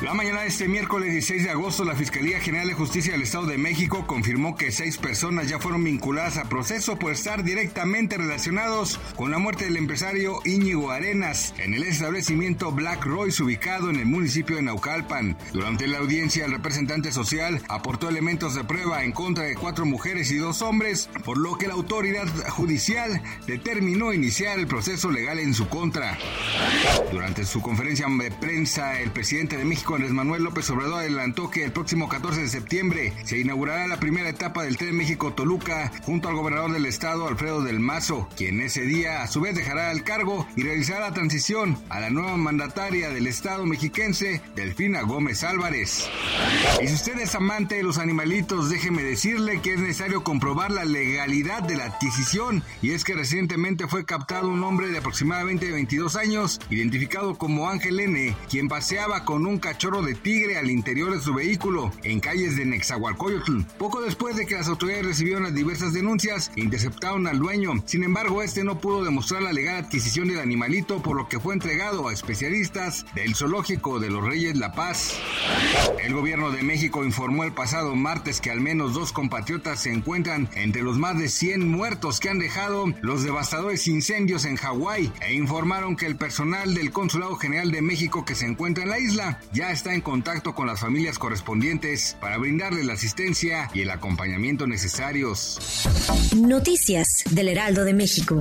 La mañana de este miércoles 16 de agosto, la Fiscalía General de Justicia del Estado de México confirmó que seis personas ya fueron vinculadas a proceso por estar directamente relacionados con la muerte del empresario Íñigo Arenas en el establecimiento Black Royce ubicado en el municipio de Naucalpan. Durante la audiencia, el representante social aportó elementos de prueba en contra de cuatro mujeres y dos hombres, por lo que la autoridad judicial determinó iniciar el proceso legal en su contra. Durante su conferencia de prensa, el presidente de México Andrés Manuel López Obrador adelantó que el próximo 14 de septiembre se inaugurará la primera etapa del Tren México-Toluca junto al gobernador del estado, Alfredo del Mazo, quien ese día a su vez dejará el cargo y realizará la transición a la nueva mandataria del estado mexiquense, Delfina Gómez Álvarez. Y si usted es amante de los animalitos, déjeme decirle que es necesario comprobar la legalidad de la adquisición y es que recientemente fue captado un hombre de aproximadamente 22 años, identificado como Ángel N., quien paseaba con un cachorro chorro de tigre al interior de su vehículo en calles de Nexahualcoyotl. Poco después de que las autoridades recibieron las diversas denuncias, interceptaron al dueño. Sin embargo, este no pudo demostrar la legal adquisición del animalito, por lo que fue entregado a especialistas del zoológico de los Reyes La Paz. El gobierno de México informó el pasado martes que al menos dos compatriotas se encuentran entre los más de 100 muertos que han dejado los devastadores incendios en Hawái e informaron que el personal del Consulado General de México que se encuentra en la isla está en contacto con las familias correspondientes para brindarles la asistencia y el acompañamiento necesarios. Noticias del Heraldo de México.